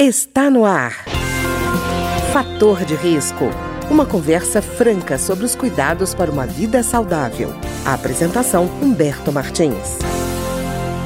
Está no ar. Fator de risco. Uma conversa franca sobre os cuidados para uma vida saudável. A apresentação Humberto Martins.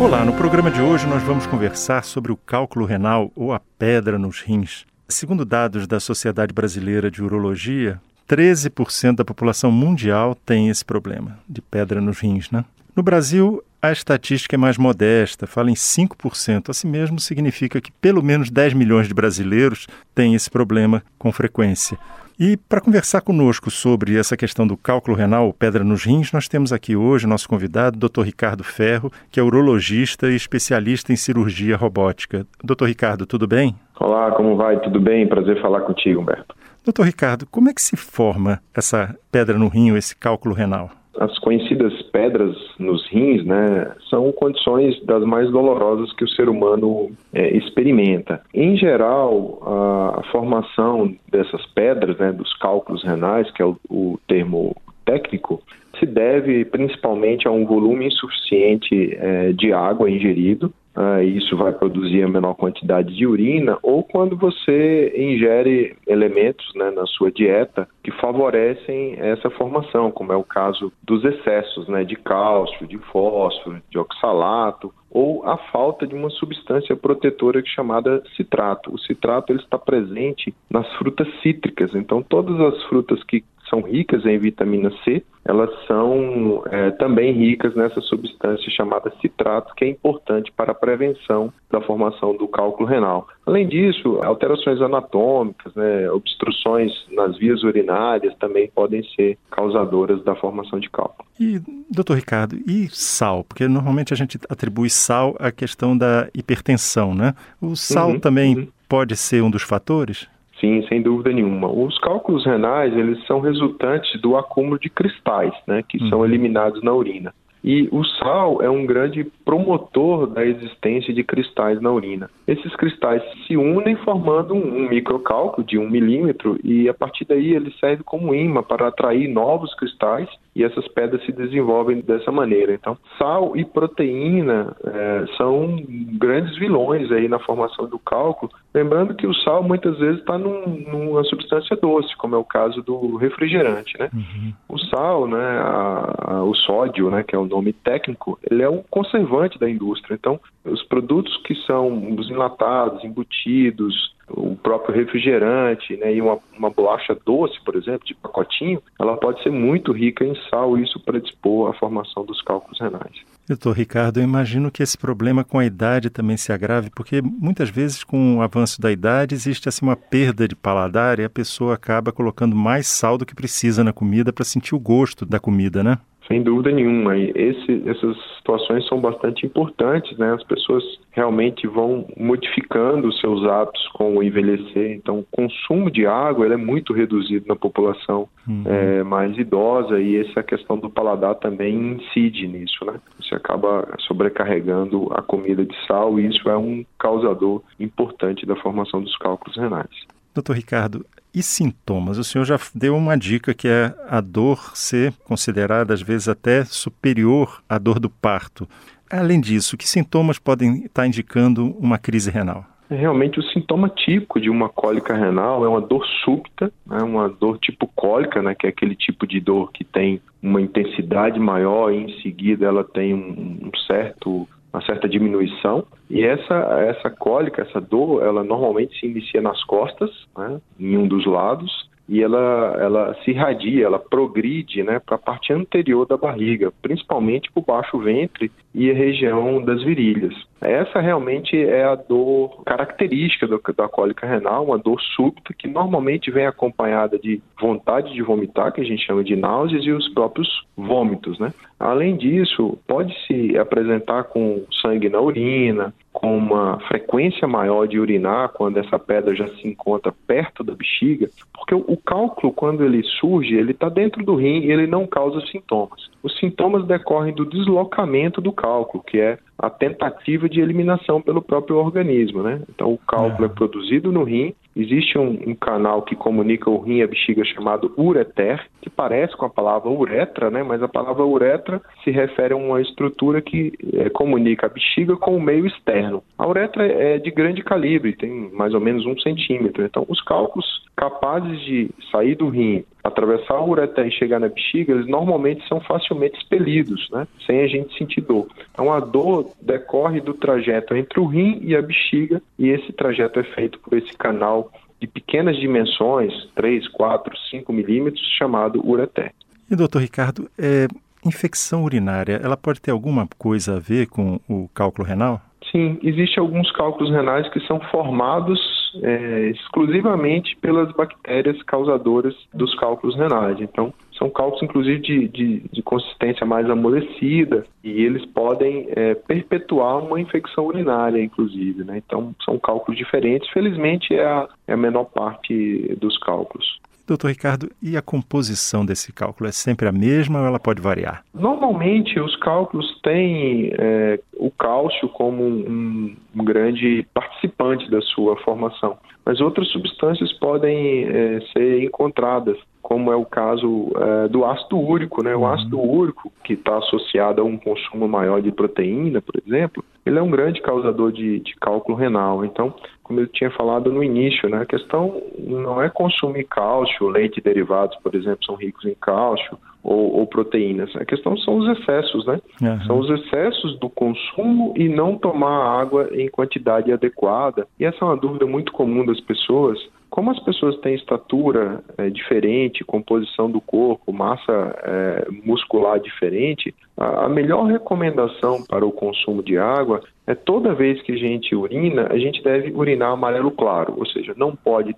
Olá, no programa de hoje nós vamos conversar sobre o cálculo renal ou a pedra nos rins. Segundo dados da Sociedade Brasileira de Urologia, 13% da população mundial tem esse problema de pedra nos rins, né? No Brasil, a estatística é mais modesta, fala em 5%. Assim mesmo significa que pelo menos 10 milhões de brasileiros têm esse problema com frequência. E para conversar conosco sobre essa questão do cálculo renal, pedra nos rins, nós temos aqui hoje nosso convidado, Dr. Ricardo Ferro, que é urologista e especialista em cirurgia robótica. Dr. Ricardo, tudo bem? Olá, como vai? Tudo bem? Prazer falar contigo, Humberto. Doutor Ricardo, como é que se forma essa pedra no rim, esse cálculo renal? As conhecidas pedras nos rins, né, são condições das mais dolorosas que o ser humano é, experimenta. Em geral, a, formação dessas pedras, né, dos cálculos renais, que é o, o termo técnico, se deve principalmente a um volume insuficiente é, de água ingerido ah, isso vai produzir a menor quantidade de urina, ou quando você ingere elementos né, na sua dieta que favorecem essa formação, como é o caso dos excessos né, de cálcio, de fósforo, de oxalato, ou a falta de uma substância protetora chamada citrato. O citrato ele está presente nas frutas cítricas, então todas as frutas que são ricas em vitamina C, elas são é, também ricas nessa substância chamada citrato, que é importante para a prevenção da formação do cálculo renal. Além disso, alterações anatômicas, né, obstruções nas vias urinárias também podem ser causadoras da formação de cálculo. E, doutor Ricardo, e sal? Porque normalmente a gente atribui sal à questão da hipertensão, né? O sal uhum, também uhum. pode ser um dos fatores? Sim, sem dúvida nenhuma. Os cálculos renais, eles são resultantes do acúmulo de cristais, né, que uhum. são eliminados na urina. E o sal é um grande promotor da existência de cristais na urina. Esses cristais se unem formando um microcálculo de um milímetro e a partir daí ele serve como imã para atrair novos cristais e essas pedras se desenvolvem dessa maneira. Então, sal e proteína é, são grandes vilões aí na formação do cálculo. Lembrando que o sal muitas vezes está num, numa substância doce, como é o caso do refrigerante, né? Uhum. O sal, né, a, a, o sódio, né, que é o nome técnico, ele é um conservante da indústria. Então, os produtos que são os enlatados, embutidos, o próprio refrigerante né, e uma, uma bolacha doce, por exemplo, de pacotinho, ela pode ser muito rica em sal e isso predispor à formação dos cálculos renais. Doutor Ricardo, eu imagino que esse problema com a idade também se agrave, porque muitas vezes com o avanço da idade existe assim uma perda de paladar e a pessoa acaba colocando mais sal do que precisa na comida para sentir o gosto da comida, né? Sem dúvida nenhuma. Esse, essas situações são bastante importantes, né? As pessoas realmente vão modificando os seus hábitos com o envelhecer. Então, o consumo de água é muito reduzido na população uhum. é, mais idosa e essa questão do paladar também incide nisso, né? Você acaba sobrecarregando a comida de sal e isso é um causador importante da formação dos cálculos renais. Doutor Ricardo, e sintomas? O senhor já deu uma dica que é a dor ser considerada, às vezes, até superior à dor do parto. Além disso, que sintomas podem estar indicando uma crise renal? Realmente, o sintoma típico de uma cólica renal é uma dor súbita, né, uma dor tipo cólica, né, que é aquele tipo de dor que tem uma intensidade maior e em seguida ela tem um certo uma certa diminuição. E essa, essa cólica, essa dor, ela normalmente se inicia nas costas, né, em um dos lados, e ela, ela se irradia, ela progride né, para a parte anterior da barriga, principalmente para o baixo ventre e a região das virilhas. Essa realmente é a dor característica do, da cólica renal, uma dor súbita que normalmente vem acompanhada de vontade de vomitar, que a gente chama de náuseas, e os próprios vômitos. Né? Além disso, pode se apresentar com sangue na urina, com uma frequência maior de urinar quando essa pedra já se encontra perto da bexiga, porque o, cálculo, quando ele surge, ele está dentro do rim e ele não causa sintomas. Os sintomas decorrem do deslocamento do cálculo, que é a tentativa de eliminação pelo próprio organismo, né? Então o cálculo é, é produzido no rim Existe um, um, canal que comunica o rim e a bexiga chamado ureter, que parece com a palavra uretra, né? mas a palavra uretra se refere a uma estrutura que é, comunica a bexiga com o meio externo. A uretra é de grande calibre, tem mais ou menos um centímetro. Então, os cálculos capazes de sair do rim, atravessar a ureter e chegar na bexiga, eles normalmente são facilmente expelidos, né? sem a gente sentir dor. Então, a dor decorre do trajeto entre o rim e a bexiga, e esse trajeto é feito por esse canal de pequenas dimensões, 3, 4, 5 milímetros, chamado ureter. E, doutor Ricardo, é, infecção urinária, ela pode ter alguma coisa a ver com o cálculo renal? Sim, existem alguns cálculos renais que são formados é, exclusivamente pelas bactérias causadoras dos cálculos renais. Então, são cálculos, inclusive, de, de, de consistência mais amolecida e eles podem é, perpetuar uma infecção urinária, inclusive. Né? Então, são cálculos diferentes. Felizmente, é a, é a menor parte dos cálculos. Doutor Ricardo, e a composição desse cálculo é sempre a mesma ou ela pode variar? Normalmente, os cálculos têm é, o cálcio como um, um, grande participante da sua formação, mas outras substâncias podem é, ser encontradas como é o caso é, do ácido úrico. Né? O uhum. ácido úrico, que está associado a um consumo maior de proteína, por exemplo, ele é um grande causador de, de cálculo renal. Então, como eu tinha falado no início, né, a questão não é consumir cálcio, leite e derivados, por exemplo, são ricos em cálcio, ou, ou, proteínas. A questão são os excessos, né? Uhum. São os excessos do consumo e não tomar água em quantidade adequada. E essa é uma dúvida muito comum das pessoas. Como as pessoas têm estatura é, diferente, composição do corpo, massa é, muscular diferente, a, a melhor recomendação para o consumo de água é toda vez que a gente urina, a gente deve urinar amarelo claro, ou seja, não pode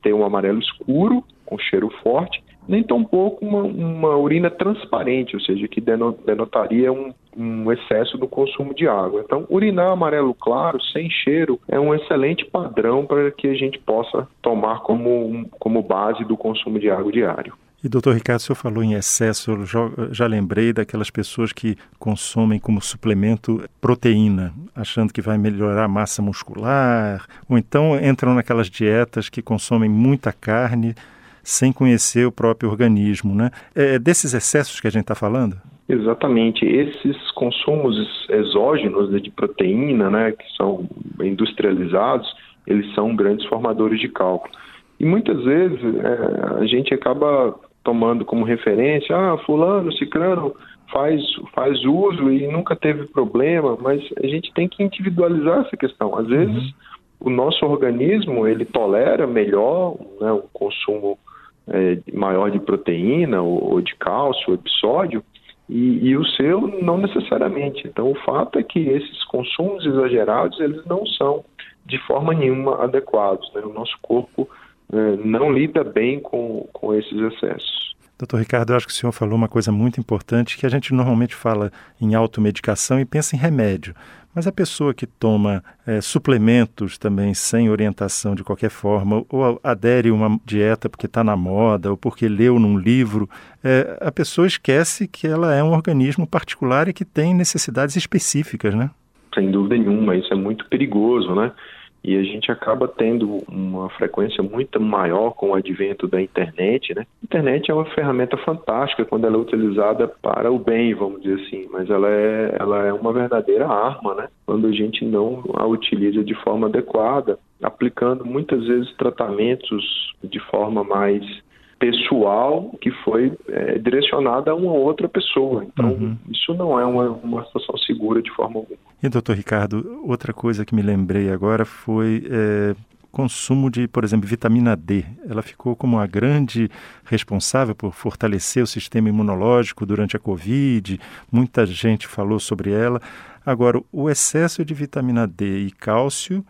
ter um amarelo escuro com cheiro forte nem tampouco uma, uma urina transparente, ou seja, que denotaria um, um excesso do consumo de água. Então, urinar amarelo claro, sem cheiro, é um excelente padrão para que a gente possa tomar como, como base do consumo de água diário. E, doutor Ricardo, o senhor falou em excesso, eu já, já, lembrei daquelas pessoas que consomem como suplemento proteína, achando que vai melhorar a massa muscular, ou então entram naquelas dietas que consomem muita carne, sem conhecer o próprio organismo. Né? É desses excessos que a gente está falando? Exatamente. Esses consumos exógenos de proteína, né, que são industrializados, eles são grandes formadores de cálculo. E muitas vezes é, a gente acaba tomando como referência, ah, fulano, ciclano faz, faz uso e nunca teve problema, mas a gente tem que individualizar essa questão. Às vezes uhum. o nosso organismo, ele tolera melhor né, o consumo é, maior de proteína ou, ou, de cálcio ou de sódio, e, e, o seu não necessariamente. Então, o fato é que esses consumos exagerados, eles não são de forma nenhuma adequados. Né? O nosso corpo é, não lida bem com, com esses excessos. Doutor Ricardo, eu acho que o senhor falou uma coisa muito importante que a gente normalmente fala em automedicação e pensa em remédio. Mas a pessoa que toma é, suplementos também sem orientação de qualquer forma, ou adere a uma dieta porque está na moda, ou porque leu num livro, é, a pessoa esquece que ela é um organismo particular e que tem necessidades específicas, né? Sem dúvida nenhuma, isso é muito perigoso, né? E a gente acaba tendo uma frequência muito maior com o advento da internet, né? A internet é uma ferramenta fantástica quando ela é utilizada para o bem, vamos dizer assim, mas ela é, ela é uma verdadeira arma, né? Quando a gente não a utiliza de forma adequada, aplicando muitas vezes tratamentos de forma mais pessoal que foi é, direcionada a uma outra pessoa. Então, uhum. isso não é uma, uma situação segura de forma alguma. E, doutor Ricardo, outra coisa que me lembrei agora foi é, consumo de, por exemplo, vitamina D. Ela ficou como a grande responsável por fortalecer o sistema imunológico durante a Covid. Muita gente falou sobre ela. Agora, o excesso de vitamina D e cálcio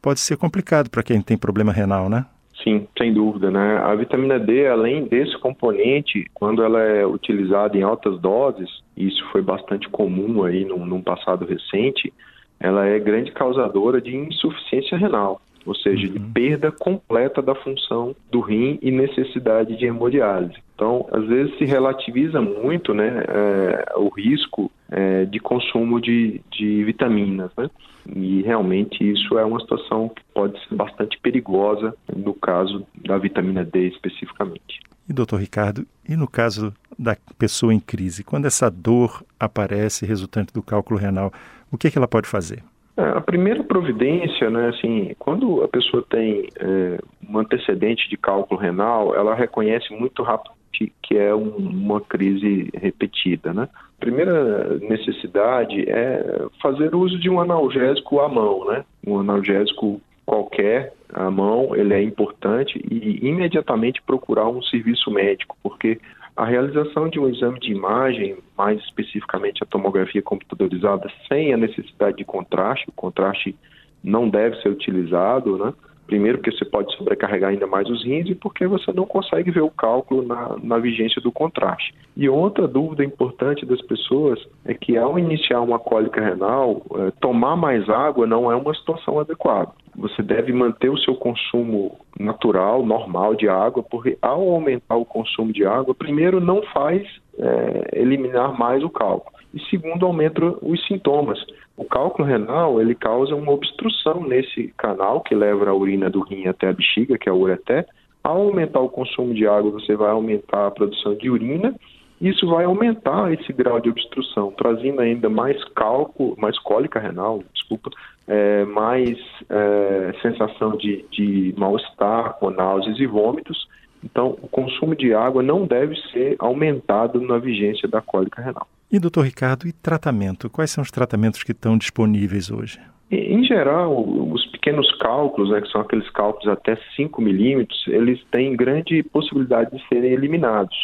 pode ser complicado para quem tem problema renal, né? Sim, sem dúvida, né? A vitamina D, além desse componente, quando ela é utilizada em altas doses, isso foi bastante comum aí num, num passado recente, ela é grande causadora de insuficiência renal, ou seja, uhum. de perda completa da função do rim e necessidade de hemodiálise. Então, às vezes se relativiza muito, né, é, o risco é, de consumo de, de vitaminas, né? E realmente isso é uma situação que pode ser bastante perigosa no caso da vitamina D especificamente. E doutor Ricardo, e no caso da pessoa em crise, quando essa dor aparece resultante do cálculo renal, o que, é que ela pode fazer? É, a primeira providência, né, assim, quando a pessoa tem é, um antecedente de cálculo renal, ela reconhece muito rápido que é um, uma crise repetida, né? A primeira necessidade é fazer uso de um analgésico à mão, né? Um analgésico qualquer à mão, ele é importante e imediatamente procurar um serviço médico, porque a realização de um exame de imagem, mais especificamente a tomografia computadorizada, sem a necessidade de contraste, o contraste não deve ser utilizado, né? Primeiro, porque você pode sobrecarregar ainda mais os rins e porque você não consegue ver o cálculo na, na vigência do contraste. E outra dúvida importante das pessoas é que ao iniciar uma cólica renal, é, tomar mais água não é uma situação adequada. Você deve manter o seu consumo natural, normal de água, porque ao aumentar o consumo de água, primeiro não faz é, eliminar mais o cálculo e segundo aumenta os sintomas. O cálculo renal ele causa uma obstrução nesse canal que leva a urina do rim até a bexiga, que é o ureté. Ao aumentar o consumo de água, você vai aumentar a produção de urina. Isso vai aumentar esse grau de obstrução, trazendo ainda mais cálculo, mais cólica renal, desculpa, é, mais é, sensação de, de mal-estar, com náuseas e vômitos. Então, o consumo de água não deve ser aumentado na vigência da cólica renal. E, doutor Ricardo, e tratamento? Quais são os tratamentos que estão disponíveis hoje? Em geral, os pequenos cálculos, né, que são aqueles cálculos até 5 milímetros, eles têm grande possibilidade de serem eliminados.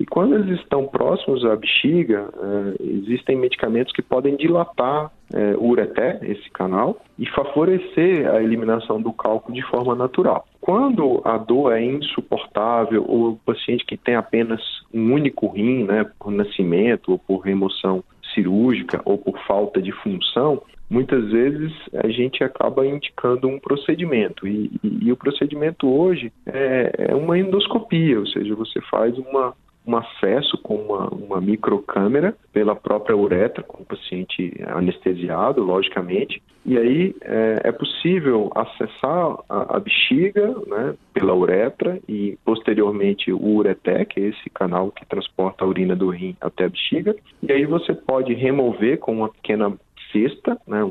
E quando eles estão próximos à bexiga, é, existem medicamentos que podem dilatar é, o ureté, esse canal, e favorecer a eliminação do cálculo de forma natural. Quando a dor é insuportável ou o paciente que tem apenas um único rim, né, por nascimento ou por remoção cirúrgica ou por falta de função, muitas vezes a gente acaba indicando um procedimento. E, e, e o procedimento hoje é, é, uma endoscopia, ou seja, você faz uma um acesso com uma, uma microcâmera pela própria uretra, com o paciente anestesiado, logicamente, e aí é, é possível acessar a, a, bexiga né, pela uretra e posteriormente o ureté, que é esse canal que transporta a urina do rim até a bexiga, e aí você pode remover com uma pequena cesta, né,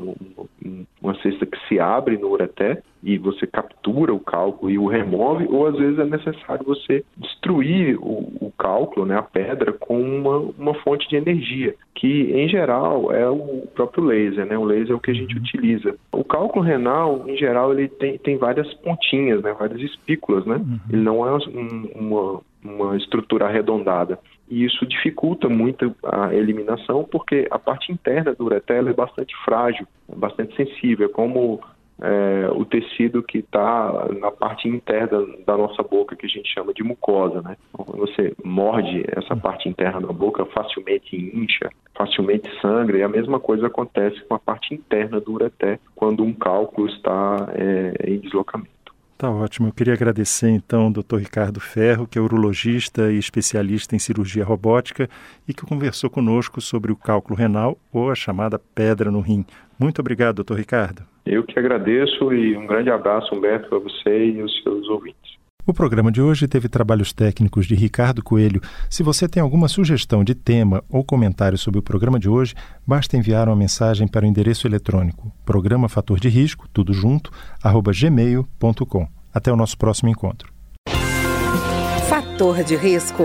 uma cesta que se abre no ureté e você captura o cálculo e o remove, ou às vezes é necessário você destruir o, o cálculo, né, a pedra, com uma, uma fonte de energia, que em geral é o próprio laser, né, o laser é o que a gente uhum. utiliza. O cálculo renal, em geral, ele tem, tem várias pontinhas, né, várias espículas, né, uhum. ele não é um, uma, uma estrutura arredondada e isso dificulta muito a eliminação porque a parte interna do ureter é bastante frágil, bastante sensível, é como é, o tecido que está na parte interna da nossa boca, que a gente chama de mucosa, né? Quando você morde essa parte interna da boca, facilmente incha, facilmente sangra, e a mesma coisa acontece com a parte interna do ureter, quando um cálculo está é, em deslocamento. Tá ótimo. Eu queria agradecer então ao Dr. Ricardo Ferro, que é urologista e especialista em cirurgia robótica e que conversou conosco sobre o cálculo renal ou a chamada pedra no rim. Muito obrigado, doutor Ricardo. Eu que agradeço e um grande abraço, Humberto, para você e os seus ouvintes. O programa de hoje teve trabalhos técnicos de Ricardo Coelho. Se você tem alguma sugestão de tema ou comentário sobre o programa de hoje, basta enviar uma mensagem para o endereço eletrônico programa fator de risco, tudo junto, arroba gmail.com. Até o nosso próximo encontro. Fator de risco,